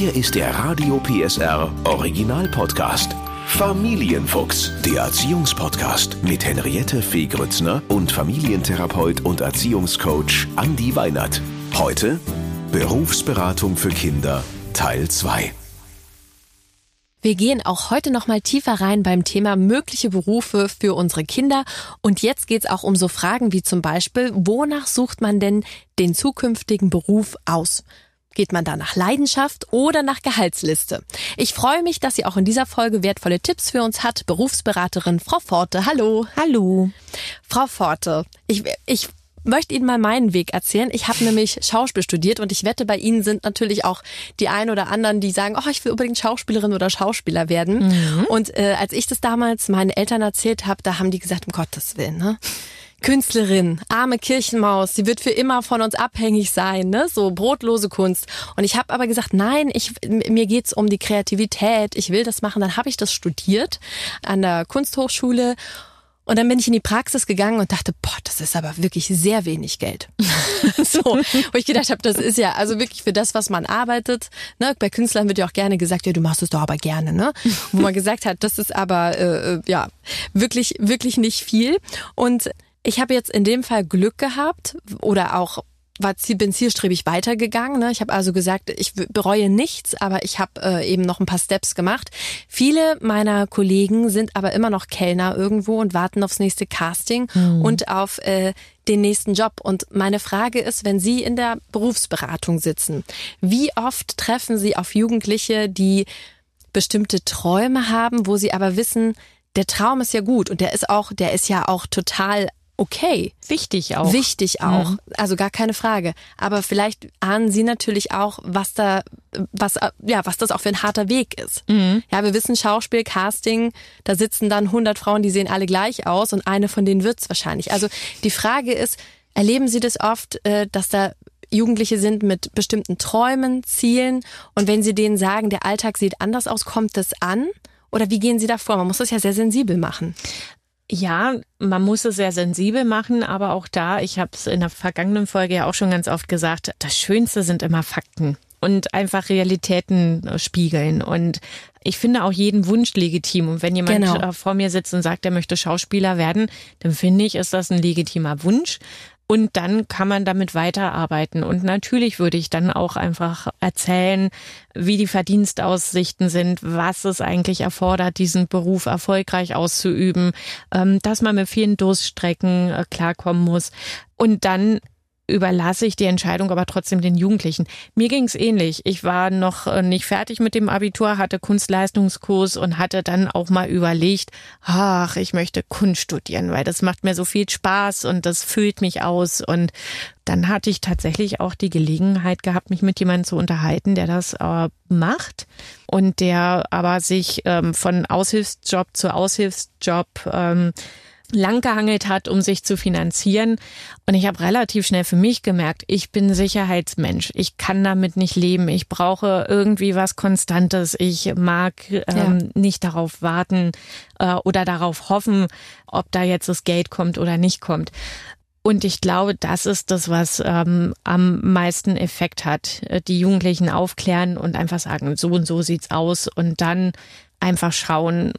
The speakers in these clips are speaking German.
Hier ist der Radio PSR Original Podcast. Familienfuchs, der Erziehungspodcast mit Henriette Fee Grützner und Familientherapeut und Erziehungscoach Andi Weinert. Heute Berufsberatung für Kinder Teil 2. Wir gehen auch heute noch mal tiefer rein beim Thema mögliche Berufe für unsere Kinder. Und jetzt geht es auch um so Fragen wie zum Beispiel, wonach sucht man denn den zukünftigen Beruf aus? Geht man da nach Leidenschaft oder nach Gehaltsliste? Ich freue mich, dass sie auch in dieser Folge wertvolle Tipps für uns hat. Berufsberaterin Frau Forte. Hallo. Hallo. Frau Forte, ich, ich möchte Ihnen mal meinen Weg erzählen. Ich habe nämlich Schauspiel studiert und ich wette, bei Ihnen sind natürlich auch die ein oder anderen, die sagen, oh, ich will unbedingt Schauspielerin oder Schauspieler werden. Mhm. Und äh, als ich das damals meinen Eltern erzählt habe, da haben die gesagt, um Gottes Willen, ne? Künstlerin, arme Kirchenmaus, sie wird für immer von uns abhängig sein, ne? So brotlose Kunst. Und ich habe aber gesagt, nein, ich mir geht's um die Kreativität, ich will das machen. Dann habe ich das studiert an der Kunsthochschule und dann bin ich in die Praxis gegangen und dachte, boah, das ist aber wirklich sehr wenig Geld. so, wo ich gedacht habe, das ist ja also wirklich für das, was man arbeitet. Ne? Bei Künstlern wird ja auch gerne gesagt, ja, du machst es doch aber gerne. Ne? Wo man gesagt hat, das ist aber äh, äh ja wirklich wirklich nicht viel. Und ich habe jetzt in dem Fall Glück gehabt oder auch war, bin zielstrebig weitergegangen. Ne? Ich habe also gesagt, ich bereue nichts, aber ich habe äh, eben noch ein paar Steps gemacht. Viele meiner Kollegen sind aber immer noch Kellner irgendwo und warten aufs nächste Casting mhm. und auf äh, den nächsten Job. Und meine Frage ist, wenn Sie in der Berufsberatung sitzen, wie oft treffen Sie auf Jugendliche, die bestimmte Träume haben, wo sie aber wissen, der Traum ist ja gut und der ist auch, der ist ja auch total okay. Wichtig auch. Wichtig auch. Mhm. Also gar keine Frage. Aber vielleicht ahnen Sie natürlich auch, was da, was, ja, was das auch für ein harter Weg ist. Mhm. Ja, wir wissen Schauspiel, Casting, da sitzen dann 100 Frauen, die sehen alle gleich aus und eine von denen wird's wahrscheinlich. Also die Frage ist, erleben Sie das oft, äh, dass da Jugendliche sind mit bestimmten Träumen, Zielen und wenn Sie denen sagen, der Alltag sieht anders aus, kommt das an? Oder wie gehen Sie da vor? Man muss das ja sehr sensibel machen. Ja, man muss es sehr sensibel machen, aber auch da, ich habe es in der vergangenen Folge ja auch schon ganz oft gesagt, das Schönste sind immer Fakten und einfach Realitäten äh, spiegeln. Und ich finde auch jeden Wunsch legitim. Und wenn jemand genau. Äh, vor mir sitzt und sagt, er möchte Schauspieler werden, dann finde ich, ist das ein legitimer Wunsch. Und dann kann man damit weiterarbeiten. Und natürlich würde ich dann auch einfach erzählen, wie die Verdienstaussichten sind, was es eigentlich erfordert, diesen Beruf erfolgreich auszuüben, ähm, dass man mit vielen Durststrecken äh, klarkommen muss. Und dann überlasse ich die Entscheidung aber trotzdem den Jugendlichen. Mir ging es ähnlich. Ich war noch äh, nicht fertig mit dem Abitur, hatte Kunstleistungskurs und hatte dann auch mal überlegt, ach, ich möchte Kunst studieren, weil das macht mir so viel Spaß und das füllt mich aus. Und dann hatte ich tatsächlich auch die Gelegenheit gehabt, mich mit jemandem zu unterhalten, der das äh, macht und der aber sich ähm, von Aushilfsjob zu Aushilfsjob ähm, langgehangelt hat, um sich zu finanzieren. Und ich habe relativ schnell für mich gemerkt, ich bin Sicherheitsmensch. Ich kann damit nicht leben. Ich brauche irgendwie was Konstantes. Ich mag ähm, ja. nicht darauf warten äh, oder darauf hoffen, ob da jetzt das Geld kommt oder nicht kommt. Und ich glaube, das ist das, was ähm, am meisten Effekt hat. Äh, die Jugendlichen aufklären und einfach sagen, so und so sieht's aus. Und dann einfach schauen,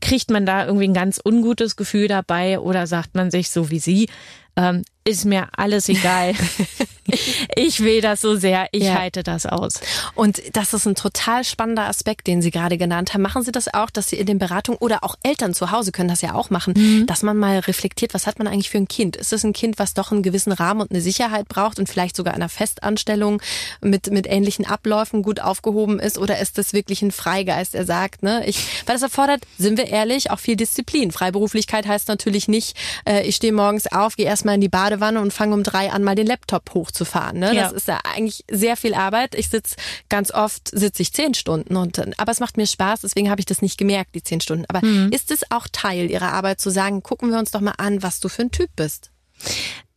kriegt man da irgendwie ein ganz ungutes Gefühl dabei oder sagt man sich so wie Sie, ähm, ist mir alles egal. ich will das so sehr, ich ja. halte das aus. Und das ist ein total spannender Aspekt, den Sie gerade genannt haben. Machen Sie das auch, dass Sie in den Beratungen oder auch Eltern zu Hause können das ja auch machen, mhm. dass man mal reflektiert, was hat man eigentlich für ein Kind? Ist es ein Kind, was doch einen gewissen Rahmen und eine Sicherheit braucht und vielleicht sogar einer Festanstellung mit, mit ähnlichen Abläufen gut aufgehoben ist? Oder ist das wirklich ein Freigeist, der sagt, ne, ich, weil das erfordert, sind wir ehrlich, auch viel Disziplin. Freiberuflichkeit heißt natürlich nicht, äh, ich stehe morgens auf, gehe erstmal in die Badewanne und fange um drei an, mal den Laptop hochzufahren. Ne? Ja. Das ist ja eigentlich sehr viel Arbeit. Ich sitze ganz oft, sitze ich zehn Stunden und aber es macht mir Spaß, deswegen habe ich das nicht gemerkt, die zehn Stunden. Aber mhm. ist es auch Teil Ihrer Arbeit zu sagen, gucken wir uns doch mal an, was du für ein Typ bist?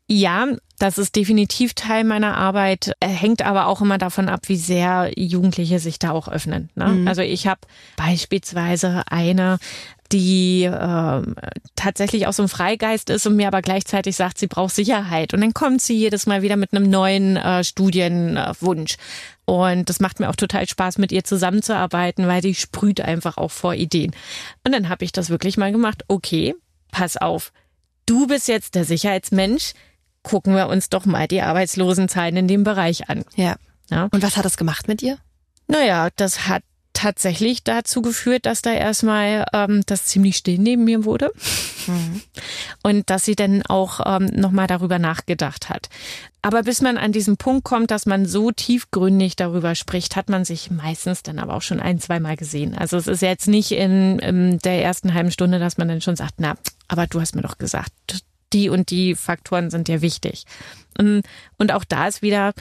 Ja, das ist definitiv Teil meiner Arbeit, hängt aber auch immer davon ab, wie sehr Jugendliche sich da auch öffnen. Ne? Mhm. Also ich habe beispielsweise eine, die äh, tatsächlich auch so ein Freigeist ist und mir aber gleichzeitig sagt, sie braucht Sicherheit. Und dann kommt sie jedes Mal wieder mit einem neuen äh, Studienwunsch. Und das macht mir auch total Spaß, mit ihr zusammenzuarbeiten, weil die sprüht einfach auch vor Ideen. Und dann habe ich das wirklich mal gemacht. Okay, pass auf. Du bist jetzt der Sicherheitsmensch. Gucken wir uns doch mal die Arbeitslosenzahlen in dem Bereich an. Ja. ja. Und was hat das gemacht mit ihr? Naja, das hat tatsächlich dazu geführt, dass da erstmal ähm, das ziemlich still neben mir wurde mhm. und dass sie dann auch ähm, nochmal darüber nachgedacht hat. Aber bis man an diesen Punkt kommt, dass man so tiefgründig darüber spricht, hat man sich meistens dann aber auch schon ein, zweimal gesehen. Also es ist jetzt nicht in, in der ersten halben Stunde, dass man dann schon sagt, na, aber du hast mir doch gesagt, die und die Faktoren sind dir wichtig. Und auch da ist wieder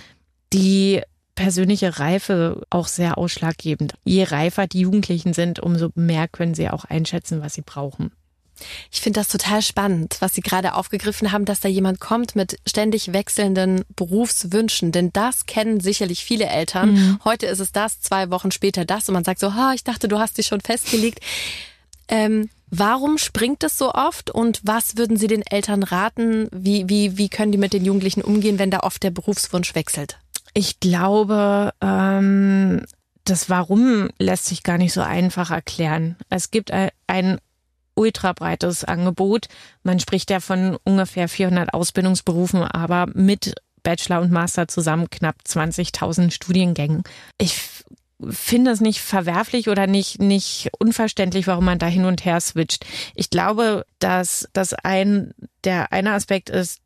die persönliche Reife auch sehr ausschlaggebend. Je reifer die Jugendlichen sind, umso mehr können sie auch einschätzen, was sie brauchen. Ich finde das total spannend, was Sie gerade aufgegriffen haben, dass da jemand kommt mit ständig wechselnden Berufswünschen. Denn das kennen sicherlich viele Eltern. Mhm. Heute ist es das, zwei Wochen später das. Und man sagt so, ha, ich dachte, du hast dich schon festgelegt. Ähm, warum springt es so oft und was würden Sie den Eltern raten? Wie, wie, wie können die mit den Jugendlichen umgehen, wenn da oft der Berufswunsch wechselt? Ich glaube, ähm, das Warum lässt sich gar nicht so einfach erklären. Es gibt ein ultra breites Angebot. Man spricht ja von ungefähr 400 Ausbildungsberufen, aber mit Bachelor und Master zusammen knapp 20.000 Studiengängen. Ich finde es nicht verwerflich oder nicht, nicht unverständlich, warum man da hin und her switcht. Ich glaube, dass das ein, der eine Aspekt ist,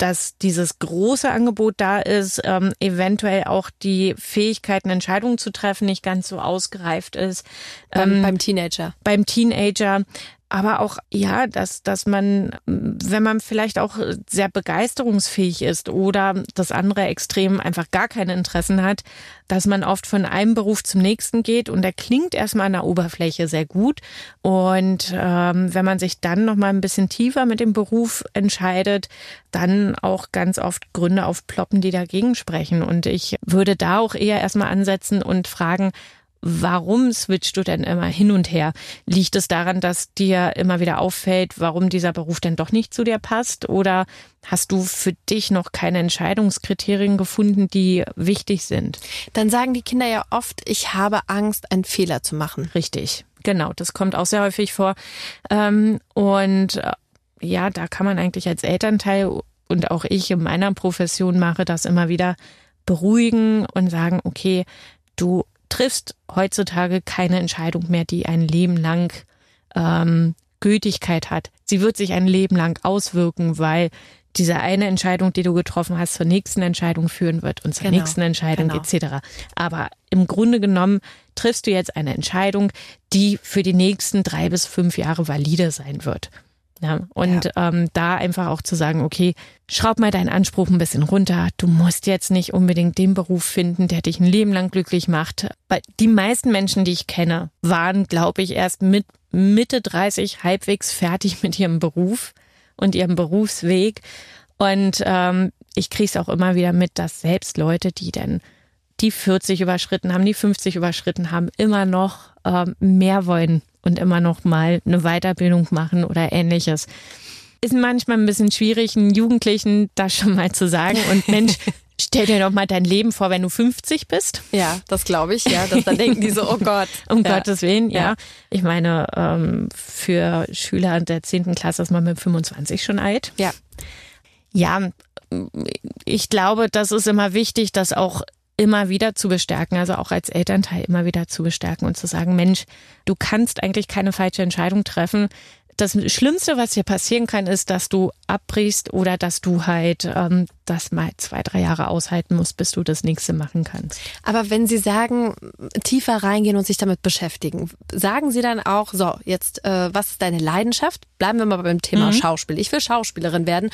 dass dieses große Angebot da ist, ähm, eventuell auch die Fähigkeit, eine Entscheidung zu treffen, nicht ganz so ausgereift ist. Ähm, beim, beim Teenager. Beim Teenager aber auch ja, dass dass man, wenn man vielleicht auch sehr begeisterungsfähig ist oder das andere Extrem einfach gar keine Interessen hat, dass man oft von einem Beruf zum nächsten geht und der klingt erstmal an der Oberfläche sehr gut. Und ähm, wenn man sich dann noch mal ein bisschen tiefer mit dem Beruf entscheidet, dann auch ganz oft Gründe aufploppen, die dagegen sprechen. Und ich würde da auch eher erstmal ansetzen und fragen, Warum switchst du denn immer hin und her? Liegt es daran, dass dir immer wieder auffällt, warum dieser Beruf denn doch nicht zu dir passt? Oder hast du für dich noch keine Entscheidungskriterien gefunden, die wichtig sind? Dann sagen die Kinder ja oft, ich habe Angst, einen Fehler zu machen. Richtig, genau. Das kommt auch sehr häufig vor. Ähm, und äh, ja, da kann man eigentlich als Elternteil und auch ich in meiner Profession mache das immer wieder beruhigen und sagen, okay, du triffst heutzutage keine Entscheidung mehr, die ein Leben lang ähm, Gültigkeit hat. Sie wird sich ein Leben lang auswirken, weil diese eine Entscheidung, die du getroffen hast, zur nächsten Entscheidung führen wird und zur genau, nächsten Entscheidung genau. etc. Aber im Grunde genommen triffst du jetzt eine Entscheidung, die für die nächsten drei bis fünf Jahre valide sein wird. Ja, und ja. Ähm, da einfach auch zu sagen, okay, schraub mal deinen Anspruch ein bisschen runter. Du musst jetzt nicht unbedingt den Beruf finden, der dich ein Leben lang glücklich macht. Weil die meisten Menschen, die ich kenne, waren, glaube ich, erst mit Mitte 30 halbwegs fertig mit ihrem Beruf und ihrem Berufsweg. Und ähm, ich kriege es auch immer wieder mit, dass selbst Leute, die dann die 40 überschritten haben, die 50 überschritten haben, immer noch ähm, mehr wollen und immer noch mal eine Weiterbildung machen oder ähnliches. Ist manchmal ein bisschen schwierig, einen Jugendlichen das schon mal zu sagen. Und Mensch, stell dir doch mal dein Leben vor, wenn du 50 bist. Ja, das glaube ich, ja. Dass dann denken die so, oh Gott. Um ja. Gottes Willen, ja. ja. Ich meine, ähm, für Schüler der 10. Klasse ist man mit 25 schon alt. Ja. Ja, ich glaube, das ist immer wichtig, dass auch immer wieder zu bestärken, also auch als Elternteil immer wieder zu bestärken und zu sagen, Mensch, du kannst eigentlich keine falsche Entscheidung treffen das Schlimmste, was dir passieren kann, ist, dass du abbrichst oder dass du halt ähm, das mal zwei, drei Jahre aushalten musst, bis du das nächste machen kannst. Aber wenn Sie sagen, tiefer reingehen und sich damit beschäftigen, sagen Sie dann auch, so, jetzt, äh, was ist deine Leidenschaft? Bleiben wir mal beim Thema mhm. Schauspiel. Ich will Schauspielerin werden.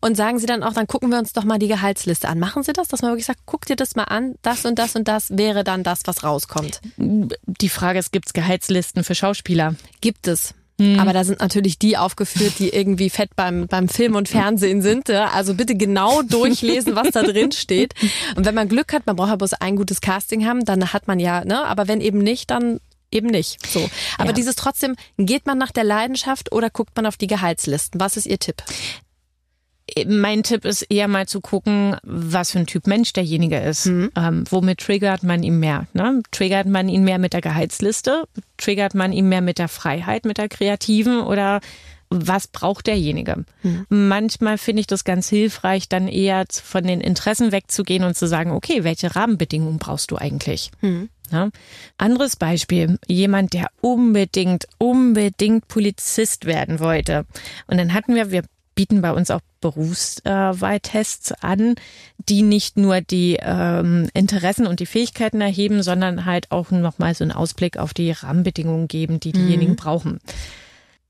Und sagen Sie dann auch, dann gucken wir uns doch mal die Gehaltsliste an. Machen Sie das, dass man wirklich sagt, guck dir das mal an, das und das und das wäre dann das, was rauskommt? Die Frage ist, gibt es Gehaltslisten für Schauspieler? Gibt es. Mhm. Aber da sind natürlich die aufgeführt, die irgendwie fett beim, beim Film und Fernsehen sind. Ja? Also bitte genau durchlesen, was da drin steht. Und wenn man Glück hat, man braucht ja bloß ein gutes Casting haben, dann hat man ja, ne? Aber wenn eben nicht, dann eben nicht. So. Aber Ja. dieses trotzdem, geht man nach der Leidenschaft oder guckt man auf die Gehaltslisten? Was ist Ihr Tipp? Mein Tipp ist eher mal zu gucken, was für ein Typ Mensch derjenige ist. Ähm, womit triggert man ihn mehr? Ne? Triggert man ihn mehr mit der Gehaltsliste? Triggert man ihn mehr mit der Freiheit, mit der kreativen oder was braucht derjenige? Manchmal finde ich das ganz hilfreich, dann eher von den Interessen wegzugehen und zu sagen, okay, welche Rahmenbedingungen brauchst du eigentlich? Ja. Anderes Beispiel, jemand, der unbedingt, unbedingt Polizist werden wollte. Und dann hatten wir, wir bieten bei uns auch Berufswahltests an, die nicht nur die ähm, Interessen und die Fähigkeiten erheben, sondern halt auch nochmal so einen Ausblick auf die Rahmenbedingungen geben, die diejenigen brauchen.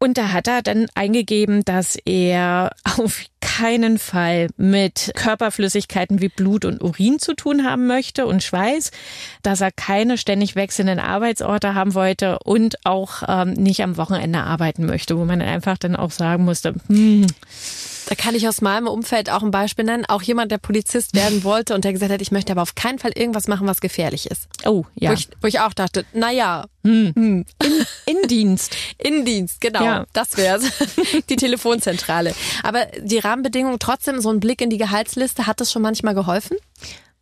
Und da hat er dann eingegeben, dass er auf keinen Fall mit Körperflüssigkeiten wie Blut und Urin zu tun haben möchte und Schweiß, dass er keine ständig wechselnden Arbeitsorte haben wollte und auch ähm, nicht am Wochenende arbeiten möchte, wo man einfach dann auch sagen musste, hm, Da kann ich aus meinem Umfeld auch ein Beispiel nennen. Auch jemand, der Polizist werden wollte und der gesagt hat, ich möchte aber auf keinen Fall irgendwas machen, was gefährlich ist. oh ja, Wo, ich, wo ich auch dachte, naja, in Dienst. Innendienst, genau, Ja. das wär's. die Telefonzentrale. Aber die Rahmenbedingungen, trotzdem so ein Blick in die Gehaltsliste, hat das schon manchmal geholfen?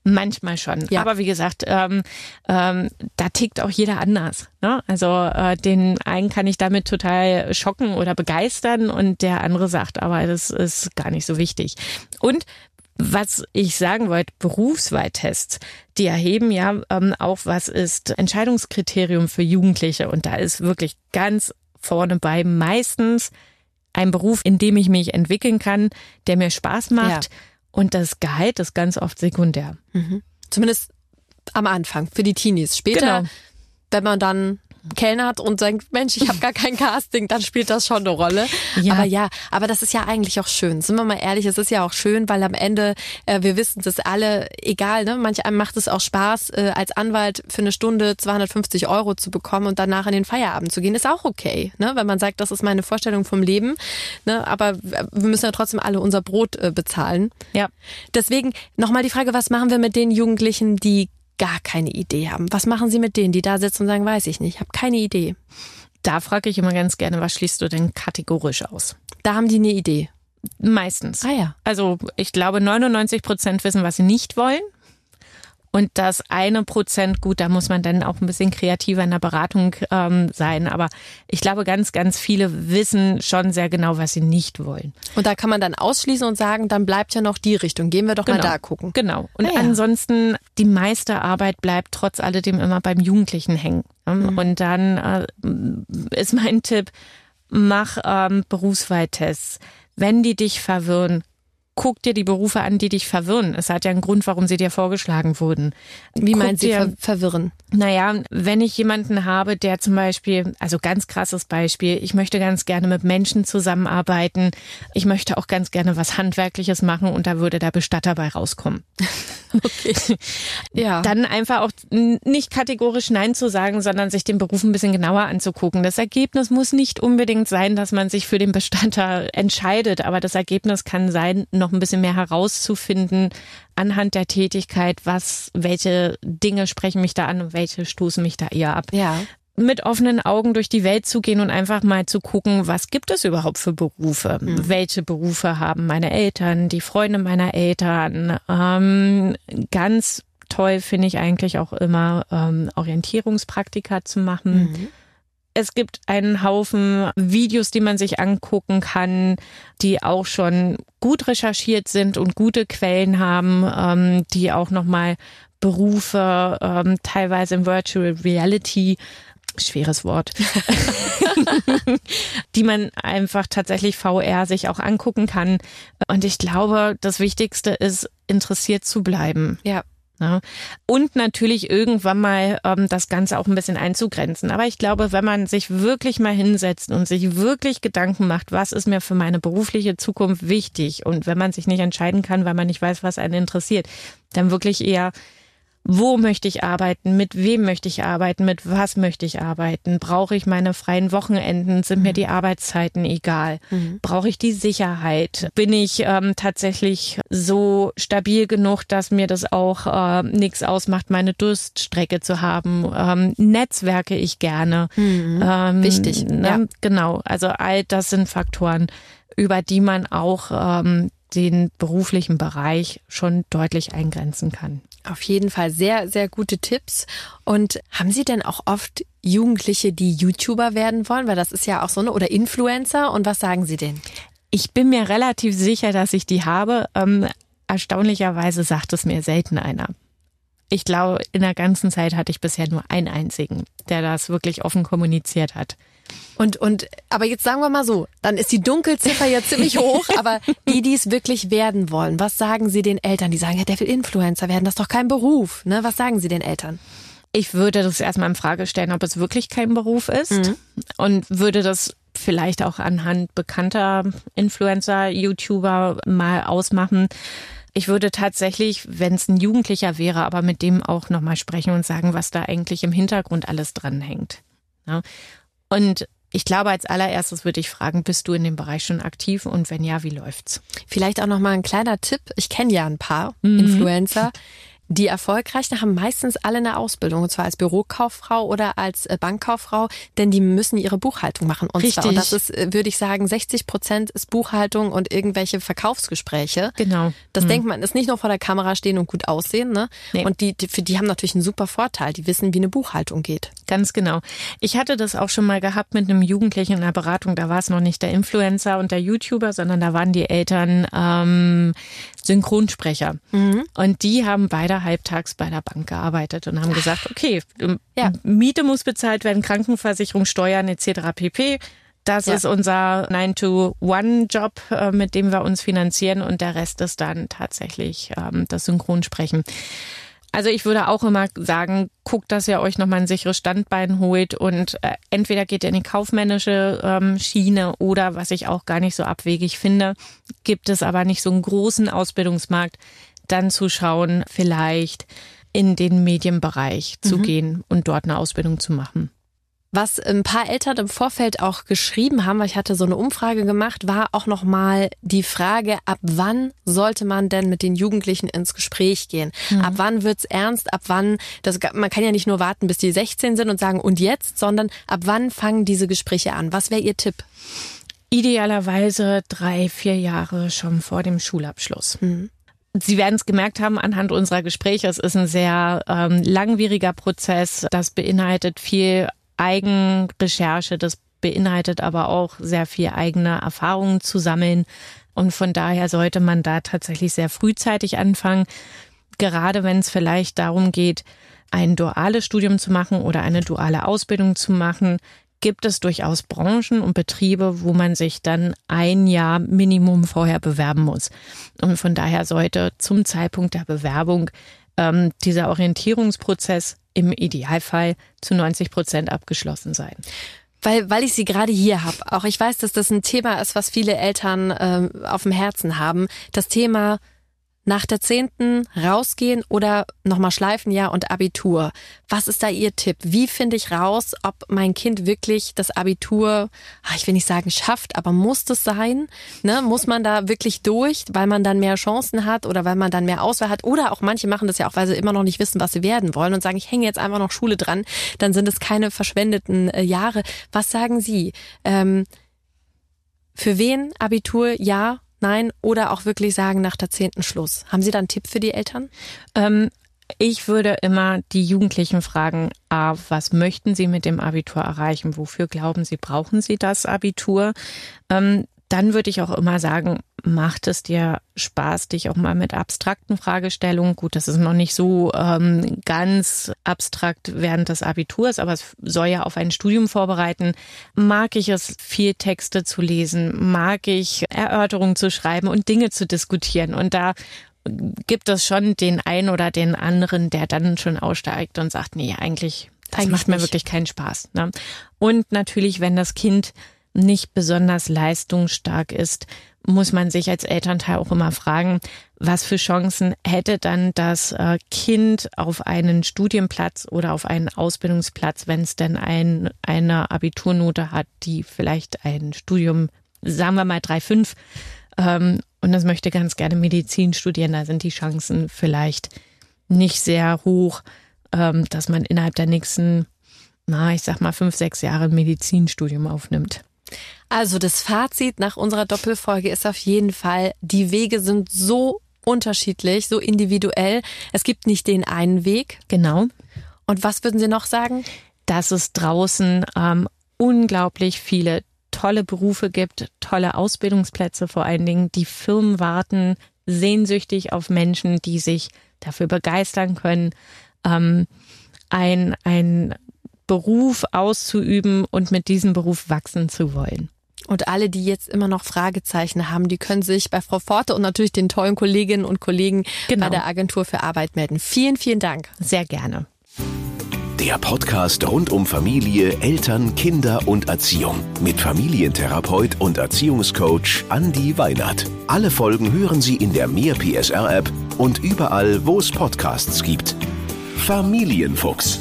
Manchmal schon. Ja. Aber wie gesagt, ähm, ähm, da tickt auch jeder anders. Ne? Also äh, den einen kann ich damit total schocken oder begeistern und der andere sagt, aber das ist gar nicht so wichtig. Und was ich sagen wollte, Berufswahltests, die erheben ja ähm, auch, was ist Entscheidungskriterium für Jugendliche. Und da ist wirklich ganz vorne bei meistens ein Beruf, in dem ich mich entwickeln kann, der mir Spaß macht. Ja. Und das Gehalt ist ganz oft sekundär. Zumindest am Anfang, für die Teenies. Später, Genau. wenn man dann Kellner hat und sagt, Mensch, ich habe gar kein Casting, dann spielt das schon eine Rolle. Ja. Aber ja, aber das ist ja eigentlich auch schön. Sind wir mal ehrlich, es ist ja auch schön, weil am Ende, äh, wir wissen das alle, egal, ne? Manch einem macht es auch Spaß, äh, als Anwalt für eine Stunde 250 Euro zu bekommen und danach in den Feierabend zu gehen. Ist auch okay, ne? Wenn man sagt, das ist meine Vorstellung vom Leben. Ne? Aber wir müssen ja trotzdem alle unser Brot äh, bezahlen. Ja. Deswegen nochmal die Frage, was machen wir mit den Jugendlichen, die gar keine Idee haben? Was machen Sie mit denen, die da sitzen und sagen, weiß ich nicht, ich habe keine Idee. Da frage ich immer ganz gerne, was schließt du denn kategorisch aus? Da haben die eine Idee. Meistens. Ah ja. Also ich glaube, 99 Prozent wissen, was sie nicht wollen. Und das eine Prozent, gut, da muss man dann auch ein bisschen kreativer in der Beratung ähm, sein. Aber ich glaube, ganz, ganz viele wissen schon sehr genau, was sie nicht wollen. Und da kann man dann ausschließen und sagen, dann bleibt ja noch die Richtung. Gehen wir doch mal Genau. da gucken. Genau. Und Ah ja. ansonsten, die meiste Arbeit bleibt trotz alledem immer beim Jugendlichen hängen. Mhm. Und dann äh, ist mein Tipp, mach ähm, Berufswahltests. Wenn die dich verwirren, guck dir die Berufe an, die dich verwirren. Es hat ja einen Grund, warum sie dir vorgeschlagen wurden. Wie Guck meinen Sie dir- ver verwirren? Naja, wenn ich jemanden habe, der zum Beispiel, also ganz krasses Beispiel, ich möchte ganz gerne mit Menschen zusammenarbeiten, ich möchte auch ganz gerne was Handwerkliches machen und da würde der Bestatter bei rauskommen. Ja. Dann einfach auch nicht kategorisch Nein zu sagen, sondern sich den Beruf ein bisschen genauer anzugucken. Das Ergebnis muss nicht unbedingt sein, dass man sich für den Bestatter entscheidet, aber das Ergebnis kann sein, noch ein bisschen mehr herauszufinden anhand der Tätigkeit, was, welche Dinge sprechen mich da an und welche stoßen mich da eher ab ja. mit offenen Augen durch die Welt zu gehen und einfach mal zu gucken, was gibt es überhaupt für Berufe? Welche Berufe haben meine Eltern, die Freunde meiner Eltern? Ähm, ganz toll finde ich eigentlich auch immer ähm, Orientierungspraktika zu machen. Es gibt einen Haufen Videos, die man sich angucken kann, die auch schon gut recherchiert sind und gute Quellen haben, ähm, die auch nochmal Berufe, ähm, teilweise in Virtual Reality, schweres Wort, die man einfach tatsächlich VR sich auch angucken kann. Und ich glaube, das Wichtigste ist, interessiert zu bleiben. Ja. Ne? Und natürlich irgendwann mal ähm, das Ganze auch ein bisschen einzugrenzen. Aber ich glaube, wenn man sich wirklich mal hinsetzt und sich wirklich Gedanken macht, was ist mir für meine berufliche Zukunft wichtig und wenn man sich nicht entscheiden kann, weil man nicht weiß, was einen interessiert, dann wirklich eher wo möchte ich arbeiten, mit wem möchte ich arbeiten, mit was möchte ich arbeiten, brauche ich meine freien Wochenenden, sind mir die Arbeitszeiten egal, mhm. brauche ich die Sicherheit, bin ich ähm, tatsächlich so stabil genug, dass mir das auch äh, nichts ausmacht, meine Durststrecke zu haben, ähm, netzwerke ich gerne. Mhm. Ähm, Wichtig. Ne? Ja. Genau, also all das sind Faktoren, über die man auch ähm, den beruflichen Bereich schon deutlich eingrenzen kann. Auf jeden Fall sehr, sehr gute Tipps. Und haben Sie denn auch oft Jugendliche, die YouTuber werden wollen? Weil das ist ja auch so eine, oder Influencer. Und was sagen Sie denn? Ich bin mir relativ sicher, dass ich die habe. Ähm, erstaunlicherweise sagt es mir selten einer. Ich glaube, in der ganzen Zeit hatte ich bisher nur einen einzigen, der das wirklich offen kommuniziert hat. Und, und, aber jetzt sagen wir mal so, dann ist die Dunkelziffer ja ziemlich hoch, aber die, die es wirklich werden wollen, was sagen Sie den Eltern? Die sagen, ja, der will Influencer werden, das ist doch kein Beruf. Ne? Was sagen Sie den Eltern? Ich würde das erstmal in Frage stellen, ob es wirklich kein Beruf ist mhm. und würde das vielleicht auch anhand bekannter Influencer, YouTuber mal ausmachen. Ich würde tatsächlich, wenn es ein Jugendlicher wäre, aber mit dem auch nochmal sprechen und sagen, was da eigentlich im Hintergrund alles dranhängt. Ja. Und ich glaube, als allererstes würde ich fragen, bist du in dem Bereich schon aktiv und wenn ja, wie läuft's? Vielleicht auch noch mal ein kleiner Tipp. Ich kenne ja ein paar mhm. Influencer. Die Erfolgreichen haben meistens alle eine Ausbildung, und zwar als Bürokauffrau oder als äh, Bankkauffrau, denn die müssen ihre Buchhaltung machen. Und, Richtig. Zwar, und das ist, äh, würde ich sagen, 60 Prozent ist Buchhaltung und irgendwelche Verkaufsgespräche. Genau. Das mhm. denkt man, ist nicht nur vor der Kamera stehen und gut aussehen, ne? Nee. Und die, die, für die haben natürlich einen super Vorteil. Die wissen, wie eine Buchhaltung geht. Ganz genau. Ich hatte das auch schon mal gehabt mit einem Jugendlichen in der Beratung. Da war es noch nicht der Influencer und der YouTuber, sondern da waren die Eltern ähm, Synchronsprecher. Mhm. Und die haben beide halbtags bei der Bank gearbeitet und haben gesagt, okay, ja. Miete muss bezahlt werden, Krankenversicherung, Steuern etc. pp. Das ja. ist unser 9-to-1-Job, äh, mit dem wir uns finanzieren und der Rest ist dann tatsächlich ähm, das Synchronsprechen. Also ich würde auch immer sagen, guckt, dass ihr euch nochmal ein sicheres Standbein holt und äh, entweder geht ihr in die kaufmännische ähm, Schiene oder, was ich auch gar nicht so abwegig finde, gibt es aber nicht so einen großen Ausbildungsmarkt, dann zu schauen, vielleicht in den Medienbereich mhm. zu gehen und dort eine Ausbildung zu machen. Was ein paar Eltern im Vorfeld auch geschrieben haben, weil ich hatte so eine Umfrage gemacht, war auch nochmal die Frage, ab wann sollte man denn mit den Jugendlichen ins Gespräch gehen? Mhm. Ab wann wird's ernst? Ab wann, das, man kann ja nicht nur warten, bis die 16 sind und sagen, und jetzt, sondern ab wann fangen diese Gespräche an? Was wäre Ihr Tipp? Idealerweise drei, vier Jahre schon vor dem Schulabschluss. Mhm. Sie werden es gemerkt haben anhand unserer Gespräche. Es ist ein sehr ähm, langwieriger Prozess. Das beinhaltet viel Eigenrecherche. Das beinhaltet aber auch sehr viel eigene Erfahrungen zu sammeln. Und von daher sollte man da tatsächlich sehr frühzeitig anfangen. Gerade wenn es vielleicht darum geht, ein duales Studium zu machen oder eine duale Ausbildung zu machen, gibt es durchaus Branchen und Betriebe, wo man sich dann ein Jahr Minimum vorher bewerben muss. Und von daher sollte zum Zeitpunkt der Bewerbung ähm, dieser Orientierungsprozess im Idealfall zu 90 Prozent abgeschlossen sein weil, weil ich sie gerade hier habe. Auch ich weiß, dass das ein Thema ist, was viele Eltern ähm, auf dem Herzen haben. Das Thema nach der zehnten rausgehen oder nochmal schleifen, ja, und Abitur. Was ist da Ihr Tipp? Wie finde ich raus, ob mein Kind wirklich das Abitur, ah, ich will nicht sagen schafft, aber muss das sein? Ne? Muss man da wirklich durch, weil man dann mehr Chancen hat oder weil man dann mehr Auswahl hat? Oder auch manche machen das ja auch, weil sie immer noch nicht wissen, was sie werden wollen und sagen, ich hänge jetzt einfach noch Schule dran, dann sind es keine verschwendeten äh, Jahre. Was sagen Sie? Ähm, für wen Abitur ja nein oder auch wirklich sagen nach der zehnten Schluss. Haben Sie da einen Tipp für die Eltern? Ähm, ich würde immer die Jugendlichen fragen, A, was möchten sie mit dem Abitur erreichen? Wofür glauben sie, brauchen sie das Abitur? Ähm, dann würde ich auch immer sagen, macht es dir Spaß, dich auch mal mit abstrakten Fragestellungen, gut, das ist noch nicht so ähm, ganz abstrakt während des Abiturs, aber es soll ja auf ein Studium vorbereiten. Mag ich es, viel Texte zu lesen? Mag ich Erörterungen zu schreiben und Dinge zu diskutieren? Und da gibt es schon den einen oder den anderen, der dann schon aussteigt und sagt, nee, eigentlich, das eigentlich macht mir wirklich keinen Spaß. Ne? Und natürlich, wenn das Kind nicht besonders leistungsstark ist, muss man sich als Elternteil auch immer fragen, was für Chancen hätte dann das äh, Kind auf einen Studienplatz oder auf einen Ausbildungsplatz, wenn es denn ein, eine Abiturnote hat, die vielleicht ein Studium, sagen wir mal 3,5, ähm, und das möchte ganz gerne Medizin studieren, da sind die Chancen vielleicht nicht sehr hoch, ähm, dass man innerhalb der nächsten, na, ich sag mal, fünf, sechs Jahre Medizinstudium aufnimmt. Also das Fazit nach unserer Doppelfolge ist auf jeden Fall, die Wege sind so unterschiedlich, so individuell. Es gibt nicht den einen Weg. Genau. Und was würden Sie noch sagen? Dass es draußen ähm, unglaublich viele tolle Berufe gibt, tolle Ausbildungsplätze vor allen Dingen. Die Firmen warten sehnsüchtig auf Menschen, die sich dafür begeistern können, ähm, ein, ein Beruf auszuüben und mit diesem Beruf wachsen zu wollen. Und alle, die jetzt immer noch Fragezeichen haben, die können sich bei Frau Forte und natürlich den tollen Kolleginnen und Kollegen genau. bei der Agentur für Arbeit melden. Vielen, vielen Dank. Sehr gerne. Der Podcast rund um Familie, Eltern, Kinder und Erziehung mit Familientherapeut und Erziehungscoach Andi Weinert. Alle Folgen hören Sie in der Mehr PSR App und überall, wo es Podcasts gibt. Familienfuchs